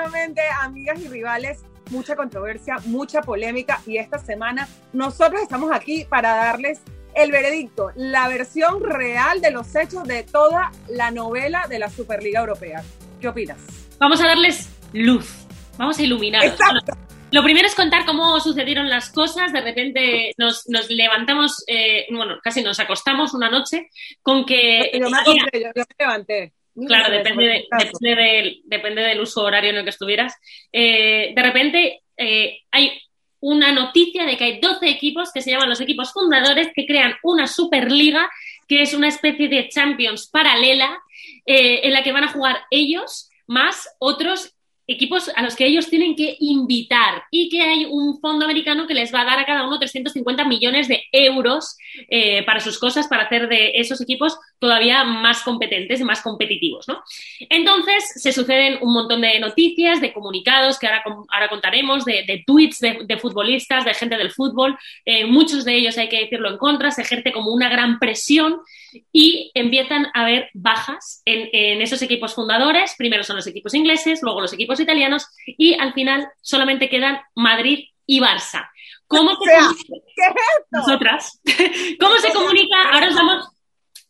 nuevamente, amigas y rivales. Mucha controversia, mucha polémica y esta semana nosotros estamos aquí para darles el veredicto, la versión real de los hechos de toda la novela de la Superliga Europea. ¿Qué opinas? Vamos a darles luz, vamos a iluminar. Lo primero es contar cómo sucedieron las cosas. De repente nos, levantamos, eh, bueno, casi nos acostamos una noche con que... Yo me, yo me levanté. Claro, depende, depende, del, uso horario en el que estuvieras. Eh, de repente eh, hay una noticia de que hay 12 equipos que se llaman los equipos fundadores que crean una Superliga que es una especie de Champions paralela eh, en la que van a jugar ellos más otros equipos a los que ellos tienen que invitar y que hay un fondo americano que les va a dar a cada uno 350 millones de euros eh, para sus cosas, para hacer de esos equipos todavía más competentes y más competitivos. ¿no? Entonces, se suceden un montón de noticias, de comunicados que ahora, ahora contaremos, de, tweets de, futbolistas, de gente del fútbol. Eh, muchos de ellos, hay que decirlo en contra, se ejerce como una gran presión y empiezan a haber bajas en, en esos equipos fundadores. Primero son los equipos ingleses, luego los equipos italianos y al final solamente quedan Madrid y Barça. ¿Cómo se comunica? Nosotras. ¿Cómo se comunica? Ahora os damos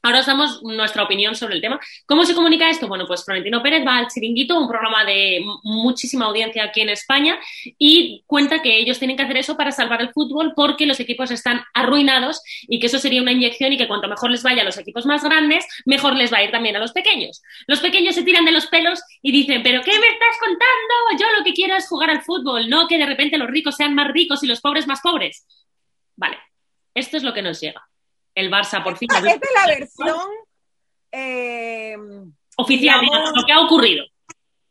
Ahora os damos nuestra opinión sobre el tema. ¿Cómo se comunica esto? Bueno, pues Florentino Pérez va al Chiringuito, un programa de muchísima audiencia aquí en España, y cuenta que ellos tienen que hacer eso para salvar el fútbol porque los equipos están arruinados y que eso sería una inyección y que cuanto mejor les vaya a los equipos más grandes, mejor les va a ir también a los pequeños. Los pequeños se tiran de los pelos y dicen, ¿pero qué me estás contando? Yo lo que quiero es jugar al fútbol, no que de repente los ricos sean más ricos y los pobres más pobres. Vale, esto es lo que nos llega el Barça por fin. Esta es la versión eh, oficial, lo que ha ocurrido.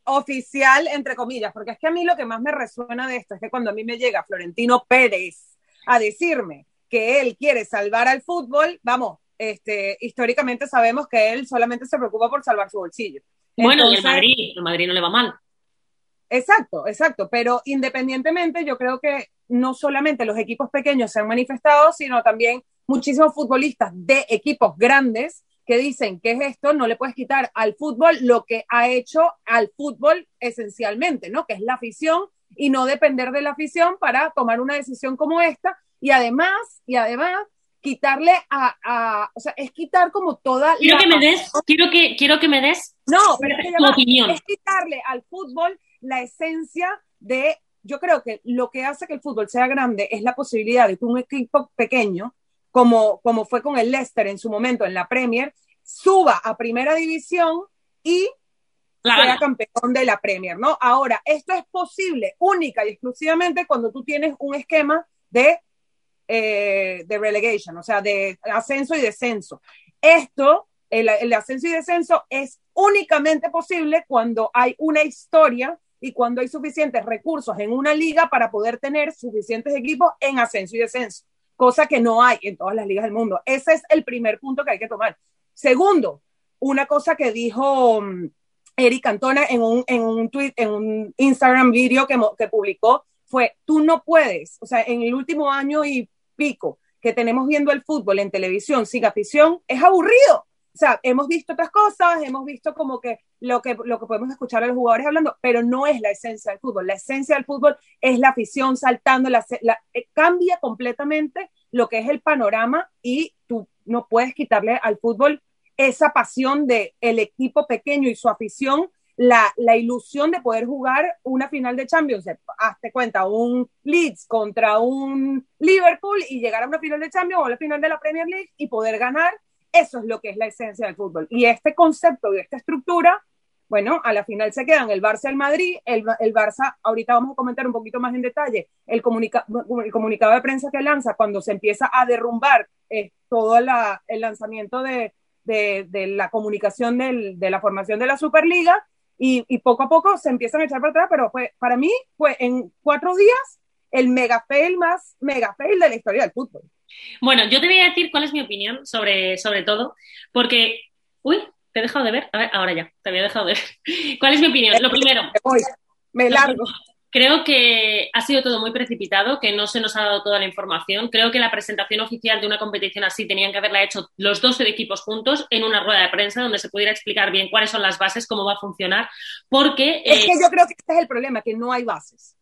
Oficial, entre comillas, porque es que a mí lo que más me resuena de esto es que cuando a mí me llega Florentino Pérez a decirme que él quiere salvar al fútbol, vamos, este, históricamente sabemos que él solamente se preocupa por salvar su bolsillo. Bueno, y el Madrid, el Madrid no le va mal. Exacto, exacto, pero independientemente yo creo que no solamente los equipos pequeños se han manifestado, sino también muchísimos futbolistas de equipos grandes que dicen que es esto, no le puedes quitar al fútbol lo que ha hecho al fútbol esencialmente, ¿no? Que es la afición y no depender de la afición para tomar una decisión como esta y además, y además quitarle a, o sea, es quitar como toda quiero que me des, quiero que quiero que me des no, pero es, tu opinión. es quitarle al fútbol la esencia de yo creo que lo que hace que el fútbol sea grande es la posibilidad de que un equipo pequeño como, como fue con el Leicester en su momento en la Premier, suba a primera división y sea campeón de la Premier, ¿no? Ahora, esto es posible única y exclusivamente cuando tú tienes un esquema de, eh, de relegation, o sea, de ascenso y descenso. Esto, el, el ascenso y descenso es únicamente posible cuando hay una historia y cuando hay suficientes recursos en una liga para poder tener suficientes equipos en ascenso y descenso cosa que no hay en todas las ligas del mundo. Ese es el primer punto que hay que tomar. Segundo, una cosa que dijo mm, Eric Cantona en un, en un tweet, en un Instagram video que, que publicó, fue, tú no puedes, o sea, en el último año y pico que tenemos viendo el fútbol en televisión sin afición, es aburrido. O sea, hemos visto otras cosas, hemos visto como que lo que, lo que podemos escuchar a los jugadores hablando, pero no es la esencia del fútbol. La esencia del fútbol es la afición saltando, la, eh, cambia completamente lo que es el panorama y tú no puedes quitarle al fútbol esa pasión de el equipo pequeño y su afición, la, la ilusión de poder jugar una final de Champions. Hazte cuenta, un Leeds contra un Liverpool y llegar a una final de Champions o a la final de la Premier League y poder ganar eso es lo que es la esencia del fútbol. Y este concepto y esta estructura, bueno, a la final se quedan el Barça el Madrid. El, el Barça, ahorita vamos a comentar un poquito más en detalle, el, el comunicado de prensa que lanza cuando se empieza a derrumbar eh, todo la, el lanzamiento de, de, de la comunicación de la formación de la Superliga. Y, y, poco a poco se empiezan a echar para atrás, pero fue, para mí fue en cuatro días el mega fail más mega fail de la historia del fútbol. Bueno, yo te voy a decir cuál es mi opinión sobre, sobre todo, porque. Uy, te he dejado de ver. A ver, ahora ya, te había dejado de ver. ¿Cuál es mi opinión? Lo primero. Me voy, me largo. Creo que ha sido todo muy precipitado, que no se nos ha dado toda la información. Creo que la presentación oficial de una competición así tenían que haberla hecho los 12 equipos juntos en una rueda de prensa donde se pudiera explicar bien cuáles son las bases, cómo va a funcionar, porque... Es que eh, yo creo que este es el problema, que no hay bases.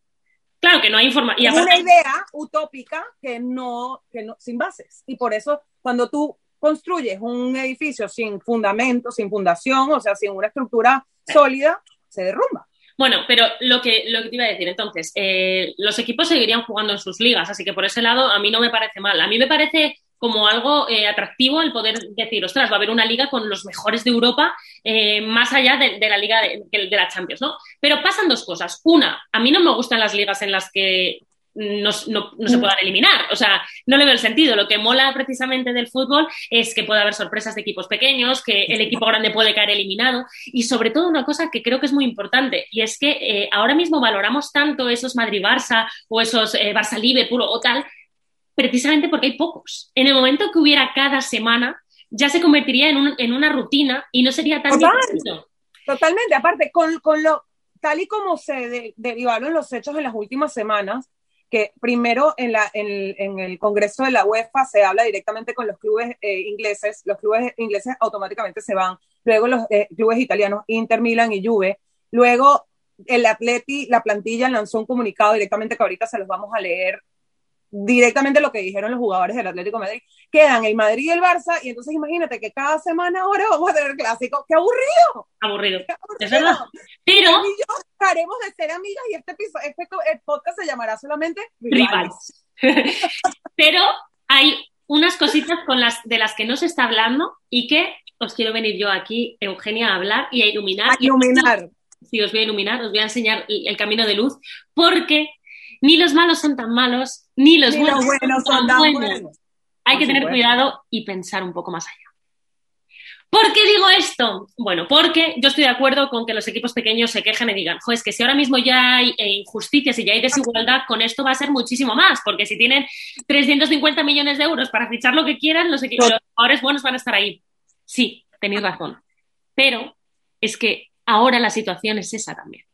Claro, que no hay información. Es una idea utópica que no, que no, sin bases. Y por eso, cuando tú construyes un edificio sin fundamento, sin fundación, o sea, sin una estructura sólida, se derrumba. Bueno, pero lo que, lo que te iba a decir, entonces, eh, los equipos seguirían jugando en sus ligas, así que por ese lado a mí no me parece mal. A mí me parece como algo eh, atractivo el poder decir, ostras, va a haber una liga con los mejores de Europa eh, más allá de, la liga de, de, la Champions, ¿no? Pero pasan dos cosas. Una, a mí no me gustan las ligas en las que no, no, se mm. puedan eliminar. O sea, no le veo el sentido. Lo que mola precisamente del fútbol es que puede haber sorpresas de equipos pequeños, que el equipo grande puede caer eliminado y sobre todo una cosa que creo que es muy importante y es que eh, ahora mismo valoramos tanto esos Madrid-Barça o esos eh, Barça-Liverpool o tal, precisamente porque hay pocos. En el momento que hubiera cada semana, ya se convertiría en, en una rutina y no sería tan Totalmente, aparte, con, con, lo, tal y como se derivaron los hechos en las últimas semanas, que primero en, la, en, el Congreso de la UEFA se habla directamente con los clubes eh, ingleses, los clubes ingleses automáticamente se van, luego los eh, clubes italianos, Inter, Milan y Juve, luego el Atleti, la plantilla lanzó un comunicado directamente que ahorita se los vamos a leer directamente lo que dijeron los jugadores del Atlético de Madrid, quedan el Madrid y el Barça, y entonces imagínate que cada semana ahora vamos a tener clásico. ¡Qué aburrido! Aburrido. Es verdad. Pero. Y yo dejaremos de ser amigas y este, este podcast se llamará solamente Rivals. Pero hay unas cositas con las, de las que no se está hablando y que os quiero venir yo aquí, Eugenia, a hablar y a iluminar. A iluminar. Sí, os voy a iluminar, os voy a enseñar el camino de luz, porque ni los malos son tan malos, ni los, buenos, son tan buenos. Hay que tener cuidado y pensar un poco más allá. ¿Por qué digo esto? Bueno, porque yo estoy de acuerdo con que los equipos pequeños se quejen y digan, es que si ahora mismo ya hay eh, injusticias y ya hay desigualdad, con esto va a ser muchísimo más, porque si tienen 350 millones de euros para fichar lo que quieran, los, equipos, los jugadores buenos van a estar ahí. Sí, tenéis razón. Pero es que ahora la situación es esa también.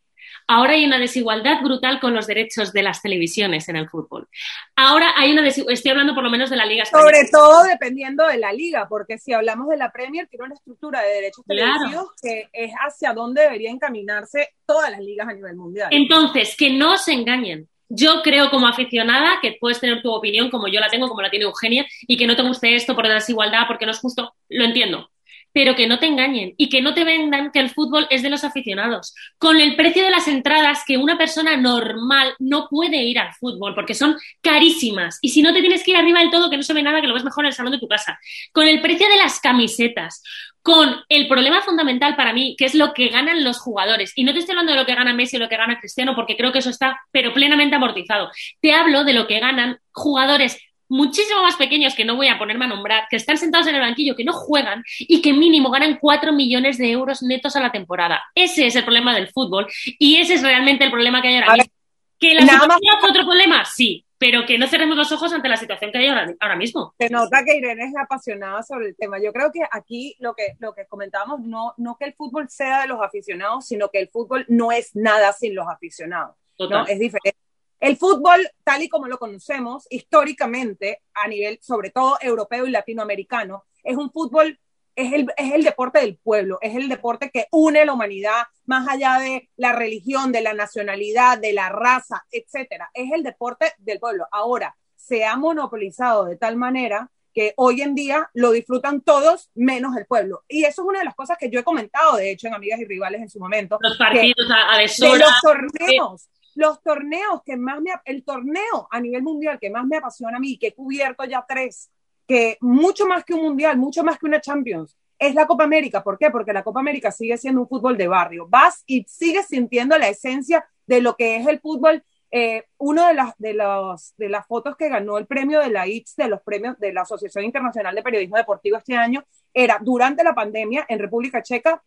Ahora hay una desigualdad brutal con los derechos de las televisiones en el fútbol. Ahora hay una desigualdad, estoy hablando por lo menos de la liga española. Sobre todo dependiendo de la liga, porque si hablamos de la Premier, tiene una estructura de derechos televisivos que es hacia dónde deberían encaminarse todas las ligas a nivel mundial. Entonces, que no se engañen. Yo creo como aficionada que puedes tener tu opinión como yo la tengo, como la tiene Eugenia, y que no te guste esto por la desigualdad, porque no es justo, lo entiendo pero que no te engañen y que no te vendan que el fútbol es de los aficionados. Con el precio de las entradas que una persona normal no puede ir al fútbol porque son carísimas. Y si no te tienes que ir arriba del todo, que no se ve nada, que lo ves mejor en el salón de tu casa. Con el precio de las camisetas. Con el problema fundamental para mí, que es lo que ganan los jugadores. Y no te estoy hablando de lo que gana Messi o lo que gana Cristiano, porque creo que eso está, pero plenamente amortizado. Te hablo de lo que ganan jugadores muchísimo más pequeños que no voy a ponerme a nombrar, que están sentados en el banquillo, que no juegan y que mínimo ganan 4 millones de euros netos a la temporada. Ese es el problema del fútbol y ese es realmente el problema que hay ahora mismo. ¿Que la situación es otro problema? Sí, pero que no cerremos los ojos ante la situación que hay ahora, mismo. Se nota que Irene es apasionada sobre el tema. Yo creo que aquí lo que, lo que comentábamos, no, no que el fútbol sea de los aficionados, sino que el fútbol no es nada sin los aficionados. ¿no? Es diferente el fútbol, tal y como lo conocemos históricamente, a nivel sobre todo europeo y latinoamericano, es un fútbol, es el, es el deporte del pueblo, es el deporte que une a la humanidad más allá de la religión, de la nacionalidad, de la raza, etcétera. Es el deporte del pueblo. Ahora, se ha monopolizado de tal manera que hoy en día lo disfrutan todos menos el pueblo. Y eso es una de las cosas que yo he comentado, de hecho, en Amigas y Rivales en su momento. Los partidos a, de los torneos los torneos que más me, el torneo a nivel mundial que más me apasiona a mí, que he cubierto ya tres, que mucho más que un mundial, mucho más que una Champions, es la Copa América. ¿Por qué? Porque la Copa América sigue siendo un fútbol de barrio. Vas y sigues sintiendo la esencia de lo que es el fútbol. Eh, una de las, de, los, de las fotos que ganó el premio de la ITS, de los premios de la Asociación Internacional de Periodismo Deportivo este año, era durante la pandemia en República Checa,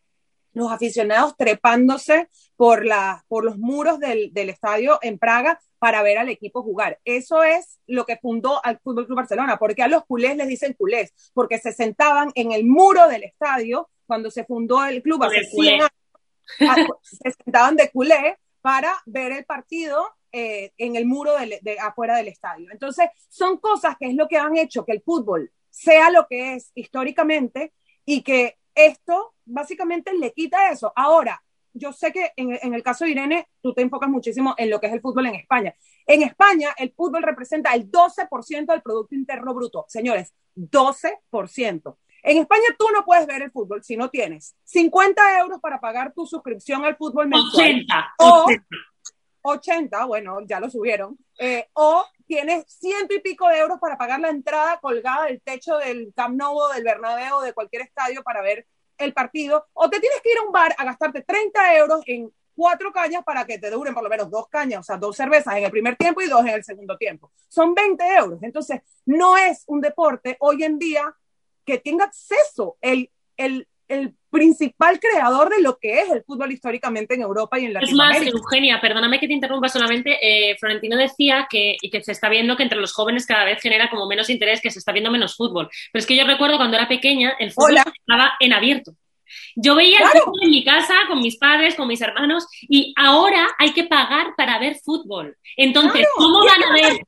los aficionados trepándose por, la, por los muros del, del, estadio en Praga para ver al equipo jugar. Eso es lo que fundó al Fútbol Club Barcelona. porque a los culés les dicen culés? Porque se sentaban en el muro del estadio cuando se fundó el club hace 100 años. Se sentaban de culé para ver el partido eh, en el muro de, afuera del estadio. Entonces, son cosas que es lo que han hecho que el fútbol sea lo que es históricamente y que esto básicamente le quita eso. Ahora, yo sé que en, el caso de Irene, tú te enfocas muchísimo en lo que es el fútbol en España. En España, el fútbol representa el 12% del Producto Interno Bruto. Señores, 12%. En España tú no puedes ver el fútbol si no tienes 50 euros para pagar tu suscripción al fútbol mensual. 80. O 80, bueno, ya lo subieron. Eh, o tienes ciento y pico de euros para pagar la entrada colgada del techo del Camp Nou del Bernabéu de cualquier estadio para ver el partido. O te tienes que ir a un bar a gastarte 30 euros en cuatro cañas para que te duren por lo menos dos cañas, o sea, dos cervezas en el primer tiempo y dos en el segundo tiempo. Son 20 euros. Entonces, no es un deporte hoy en día que tenga acceso el, el, el principal creador de lo que es el fútbol históricamente en Europa y en Latinoamérica. Es más, Eugenia, perdóname que te interrumpa solamente, eh, Florentino decía que, y que se está viendo que entre los jóvenes cada vez genera como menos interés, que se está viendo menos fútbol. Pero es que yo recuerdo cuando era pequeña, el fútbol estaba en abierto. Yo veía el fútbol en mi casa con mis padres, con mis hermanos, y ahora hay que pagar para ver fútbol. Entonces, ¿cómo van a ver,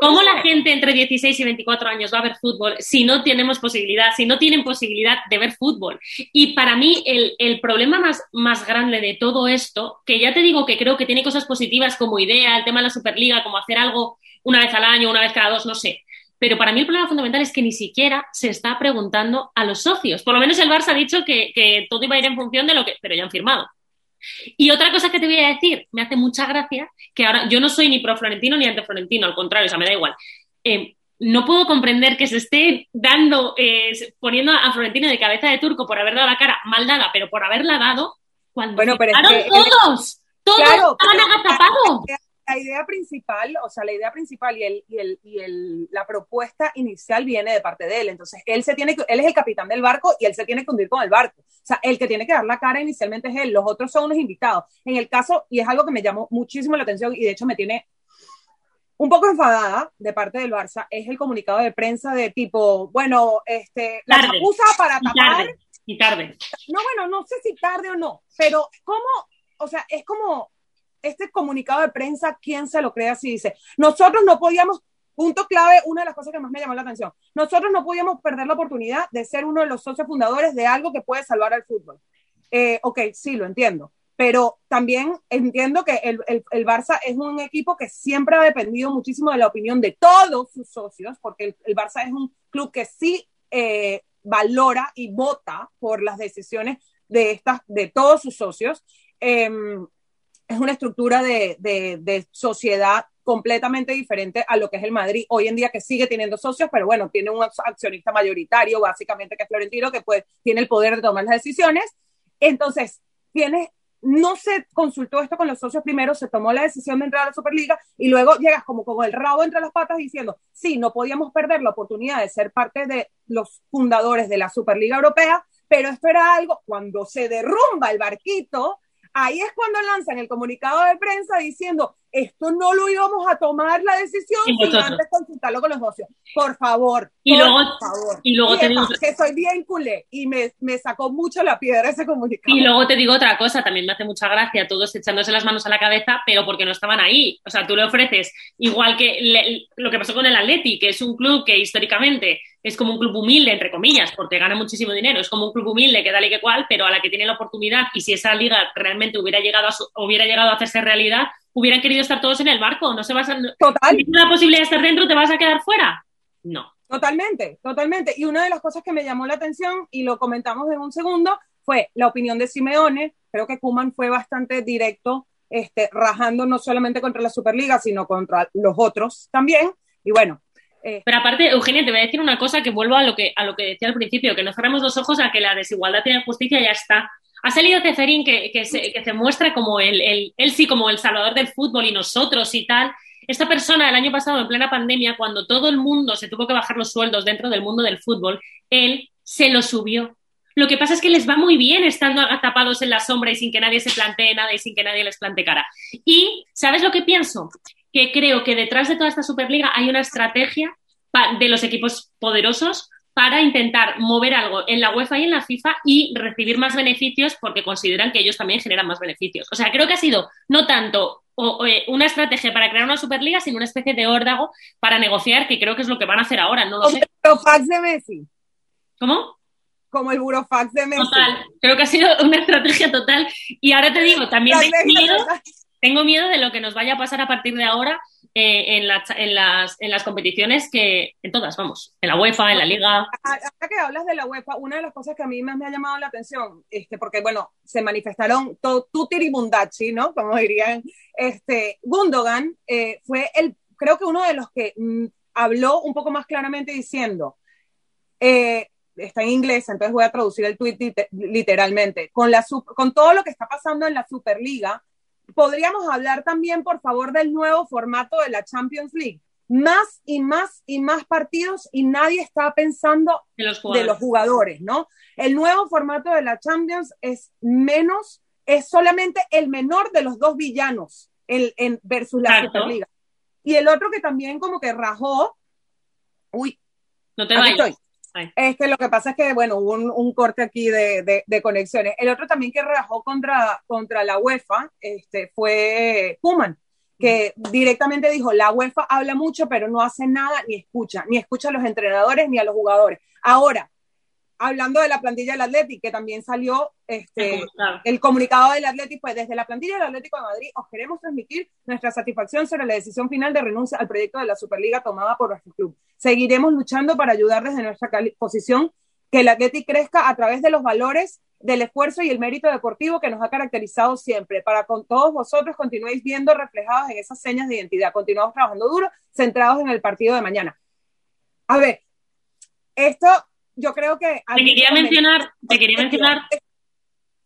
cómo la gente entre 16 y 24 años va a ver fútbol si no tenemos posibilidad, si no tienen posibilidad de ver fútbol? Y para mí, el, el problema más, más grande de todo esto, que ya te digo que creo que tiene cosas positivas como idea, el tema de la Superliga, como hacer algo una vez al año, una vez cada dos, no sé. Pero para mí el problema fundamental es que ni siquiera se está preguntando a los socios. Por lo menos el Barça ha dicho que, todo iba a ir en función de lo que... Pero ya han firmado. Y otra cosa que te voy a decir, me hace mucha gracia, que ahora yo no soy ni pro Florentino ni anti Florentino, al contrario, o sea, me da igual. Eh, no puedo comprender que se esté dando, eh, poniendo a Florentino de cabeza de turco por haber dado la cara mal dada, pero por haberla dado, cuando bueno, pero todos, todos estaban agazapados la idea principal, o sea, la idea principal y, el, y, el, y el, la propuesta inicial viene de parte de él. Entonces, él, se tiene que, él es el capitán del barco y él se tiene que hundir con el barco. O sea, el que tiene que dar la cara inicialmente es él, los otros son unos invitados. En el caso, y es algo que me llamó muchísimo la atención y de hecho me tiene un poco enfadada de parte del Barça, es el comunicado de prensa de tipo, bueno, este, la acusa para tapar. Y tarde. No, bueno, no sé si tarde o no, pero ¿cómo? O sea, es como este comunicado de prensa, ¿quién se lo cree así? Dice, nosotros no podíamos, punto clave, una de las cosas que más me llamó la atención, nosotros no podíamos perder la oportunidad de ser uno de los socios fundadores de algo que puede salvar al fútbol. Eh, ok, sí, lo entiendo, pero también entiendo que el, el, Barça es un equipo que siempre ha dependido muchísimo de la opinión de todos sus socios, porque el, Barça es un club que sí eh, valora y vota por las decisiones de, estas, de todos sus socios. Em, es una estructura de, de, sociedad completamente diferente a lo que es el Madrid hoy en día, que sigue teniendo socios, pero bueno, tiene un accionista mayoritario, básicamente, que es Florentino, que pues tiene el poder de tomar las decisiones. Entonces, tiene, no se consultó esto con los socios primero, se tomó la decisión de entrar a la Superliga y luego llegas como con el rabo entre las patas diciendo, sí, no podíamos perder la oportunidad de ser parte de los fundadores de la Superliga Europea, pero esto era algo, cuando se derrumba el barquito, ahí es cuando lanzan el comunicado de prensa diciendo, esto no lo íbamos a tomar la decisión sin antes consultarlo con los socios. Por favor. Y por luego, favor. Y luego te digo que soy bien culé y me, me, sacó mucho la piedra ese comunicado. Y luego te digo otra cosa, también me hace mucha gracia todos echándose las manos a la cabeza, pero porque no estaban ahí. O sea, tú le ofreces, igual que lo que pasó con el Atleti, que es un club que históricamente es como un club humilde, entre comillas, porque gana muchísimo dinero, es como un club humilde que dale que cual, pero a la que tiene la oportunidad y si esa liga realmente hubiera llegado a, hubiera llegado a hacerse realidad, hubieran querido estar todos en el barco. No se vas a. Total. Si la posibilidad de estar dentro, ¿te vas a quedar fuera? No. Totalmente, totalmente. Y una de las cosas que me llamó la atención, y lo comentamos en un segundo, fue la opinión de Simeone. Creo que Kuman fue bastante directo, este, rajando no solamente contra la Superliga, sino contra los otros también. Y bueno. Eh, Pero aparte, Eugenia, te voy a decir una cosa que vuelvo a lo que, a lo que decía al principio, que no cerremos los ojos a que la desigualdad y la justicia ya está. Ha salido Ceferín que, se, muestra como el, sí como el salvador del fútbol y nosotros y tal. Esta persona el año pasado, en plena pandemia, cuando todo el mundo se tuvo que bajar los sueldos dentro del mundo del fútbol, él se lo subió. Lo que pasa es que les va muy bien estando tapados en la sombra y sin que nadie se plantee nada y sin que nadie les plantee cara. Y, ¿sabes lo que pienso? Que creo que detrás de toda esta Superliga hay una estrategia de los equipos poderosos para intentar mover algo en la UEFA y en la FIFA y recibir más beneficios porque consideran que ellos también generan más beneficios. O sea, creo que ha sido no tanto eh, una estrategia para crear una Superliga, sino una especie de órdago para negociar, que creo que es lo que van a hacer ahora. No lo Como el burofax de Messi. ¿Cómo? Como el burofax de Messi. Total, creo que ha sido una estrategia total. Y ahora te digo, también tengo miedo, tengo miedo de lo que nos vaya a pasar a partir de ahora eh, en, en, las, en las competiciones que, en todas, vamos, en la UEFA, en la Liga. Ahora que hablas de la UEFA, una de las cosas que a mí más me ha llamado la atención, este, porque bueno, se manifestaron tutiribundachi, ¿no? Como dirían, este, Gundogan eh, fue el, creo que uno de los que mm, habló un poco más claramente diciendo, eh, está en inglés, entonces voy a traducir el tweet literalmente, con, la, con todo lo que está pasando en la Superliga, podríamos hablar también, por favor, del nuevo formato de la Champions League. Más y más y más partidos y nadie está pensando de los jugadores, ¿no? El nuevo formato de la Champions es menos, es solamente el menor de los dos villanos en, versus la Superliga. Y el otro que también como que rajó, uy, no te vayas. Es que lo que pasa es que, bueno, hubo un, corte aquí de, conexiones. El otro también que rebajó contra, contra la UEFA este, fue Kuman, que directamente dijo, la UEFA habla mucho, pero no hace nada ni escucha, ni escucha a los entrenadores ni a los jugadores. Ahora, hablando de la plantilla del Atlético, que también salió este, el comunicado del Atlético, pues desde la plantilla del Atlético de Madrid os queremos transmitir nuestra satisfacción sobre la decisión final de renuncia al proyecto de la Superliga tomada por nuestro club. Seguiremos luchando para ayudar desde nuestra posición que el Atlético crezca a través de los valores del esfuerzo y el mérito deportivo que nos ha caracterizado siempre, para con todos vosotros continuéis viendo reflejados en esas señas de identidad. Continuamos trabajando duro, centrados en el partido de mañana. A ver, esto yo creo que... Te quería mencionar, te quería mencionar...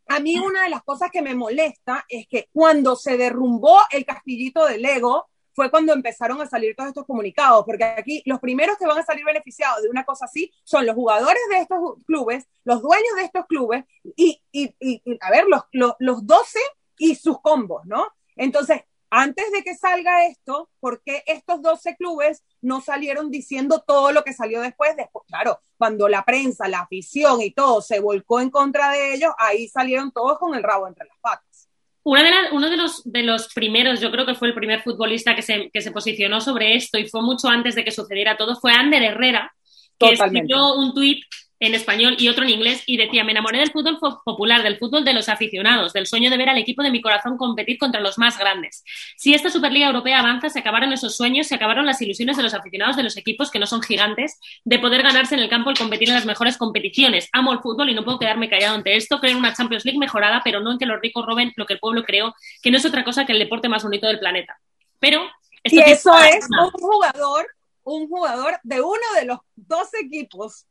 A mí una de las cosas que me molesta es que cuando se derrumbó el castillito de Lego, fue cuando empezaron a salir todos estos comunicados, porque aquí los primeros que van a salir beneficiados de una cosa así son los jugadores de estos clubes, los dueños de estos clubes y, y, y, a ver, los, los, los 12 y sus combos, ¿no? Entonces, antes de que salga esto, ¿por qué estos 12 clubes no salieron diciendo todo lo que salió después? Después, claro, cuando la prensa, la afición y todo se volcó en contra de ellos, ahí salieron todos con el rabo entre las patas. Una de uno de los, de los primeros, yo creo que fue el primer futbolista que se, que se posicionó sobre esto y fue mucho antes de que sucediera todo, fue Ander Herrera, que escribió un tuit en español y otro en inglés y decía, me enamoré del fútbol popular, del fútbol de los aficionados, del sueño de ver al equipo de mi corazón competir contra los más grandes. Si esta Superliga Europea avanza, se acabaron esos sueños, se acabaron las ilusiones de los aficionados de los equipos que no son gigantes, de poder ganarse en el campo y competir en las mejores competiciones. Amo el fútbol y no puedo quedarme callado ante esto. Creo en una Champions League mejorada, pero no en que los ricos roben lo que el pueblo creó, que no es otra cosa que el deporte más bonito del planeta. Pero... y eso es un jugador, un jugador de uno de los dos equipos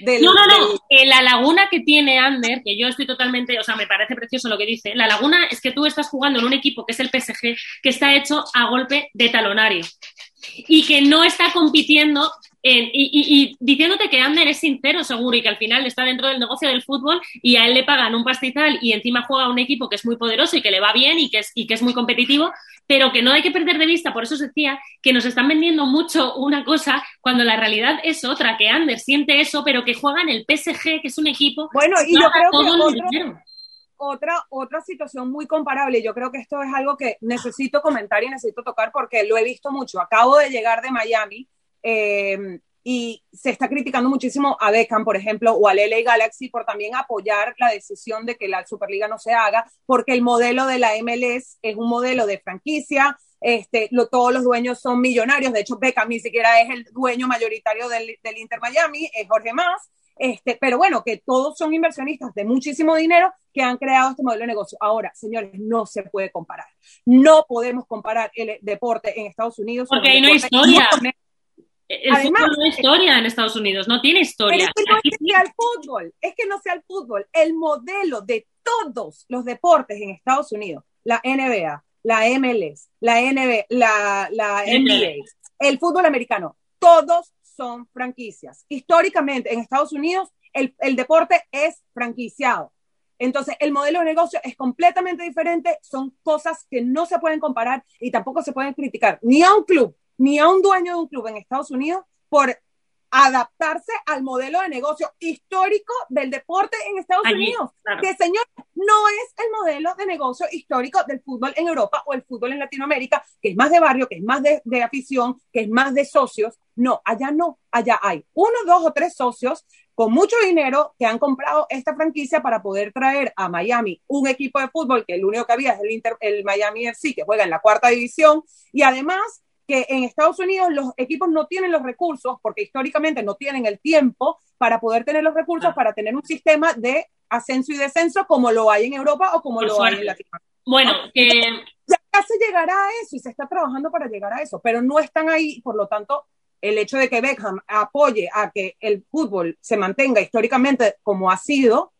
no, no, no. Eh, la laguna que tiene Ander, que yo estoy totalmente, o sea, me parece precioso lo que dice. La laguna es que tú estás jugando en un equipo que es el PSG, que está hecho a golpe de talonario y que no está compitiendo y, diciéndote que Ander es sincero, seguro, y que al final está dentro del negocio del fútbol y a él le pagan un pastizal y encima juega un equipo que es muy poderoso y que le va bien y que es, y que es muy competitivo, pero que no hay que perder de vista, por eso os decía, que nos están vendiendo mucho una cosa cuando la realidad es otra, que Ander siente eso, pero que juega en el PSG, que es un equipo. Bueno, y yo creo que otra, otra situación muy comparable. Yo creo que esto es algo que necesito comentar y necesito tocar porque lo he visto mucho. Acabo de llegar de Miami eh, y se está criticando muchísimo a Beckham, por ejemplo, o al LA Galaxy por también apoyar la decisión de que la Superliga no se haga, porque el modelo de la MLS es un modelo de franquicia, este, lo, todos los dueños son millonarios, de hecho Beckham ni siquiera es el dueño mayoritario del, del Inter Miami, es Jorge Más, este, pero bueno, que todos son inversionistas de muchísimo dinero que han creado este modelo de negocio. Ahora, señores, no se puede comparar. No podemos comparar el deporte en Estados Unidos. Porque hay historia. El Además, fútbol no historia en Estados Unidos, no tiene historia. es que no es que sea el fútbol, es que no sea el fútbol. El modelo de todos los deportes en Estados Unidos, la NBA, la MLS, la, NBA, la, la NBA, el fútbol americano, todos son franquicias. Históricamente en Estados Unidos el, el deporte es franquiciado. Entonces, el modelo de negocio es completamente diferente, son cosas que no se pueden comparar y tampoco se pueden criticar ni a un club, ni a un dueño de un club en Estados Unidos por adaptarse al modelo de negocio histórico del deporte en Estados Unidos. Que, señor, no es el modelo de negocio histórico del fútbol en Europa o el fútbol en Latinoamérica, que es más de barrio, que es más de, de afición, que es más de socios. No, allá no. Allá hay uno, dos o tres socios con mucho dinero que han comprado esta franquicia para poder traer a Miami un equipo de fútbol que el único que había es el, Inter, el Miami FC, que juega en la cuarta división, y además que en Estados Unidos los equipos no tienen los recursos, porque históricamente no tienen el tiempo para poder tener los recursos ah. para tener un sistema de ascenso y descenso como lo hay en Europa o como lo hay en Latinoamérica. Bueno, que... Ya se llegará a eso y se está trabajando para llegar a eso, pero no están ahí, por lo tanto, el hecho de que Beckham apoye a que el fútbol se mantenga históricamente como ha sido,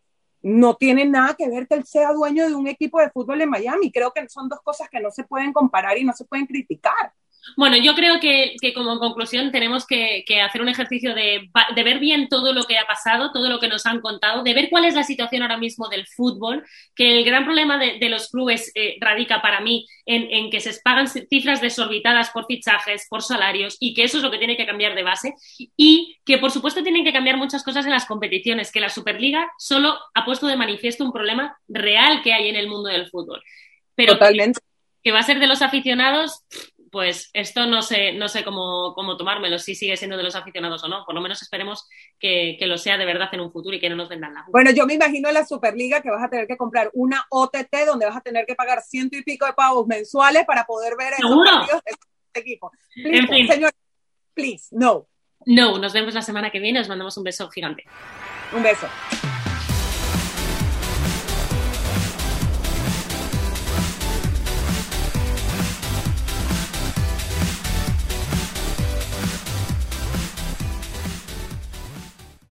no tiene nada que ver que él sea dueño de un equipo de fútbol en Miami. Creo que son dos cosas que no se pueden comparar y no se pueden criticar. Bueno, yo creo que, como conclusión tenemos que, hacer un ejercicio de, ver bien todo lo que ha pasado, todo lo que nos han contado, de ver cuál es la situación ahora mismo del fútbol, que el gran problema de, los clubes eh, radica para mí en, que se pagan cifras desorbitadas por fichajes, por salarios, y que eso es lo que tiene que cambiar de base, y que por supuesto tienen que cambiar muchas cosas en las competiciones, que la Superliga solo ha puesto de manifiesto un problema real que hay en el mundo del fútbol. Pero Totalmente. que va a ser de los aficionados, pues esto no sé, no sé cómo, cómo tomármelo, si sigue siendo de los aficionados o no. Por lo menos esperemos que, lo sea de verdad en un futuro y que no nos vendan la. Bueno, yo me imagino en la Superliga que vas a tener que comprar una OTT donde vas a tener que pagar ciento y pico de pavos mensuales para poder ver esos partidos de este equipo. en fin. Señor, please, no. No, nos vemos la semana que viene. Os mandamos un beso gigante. Un beso.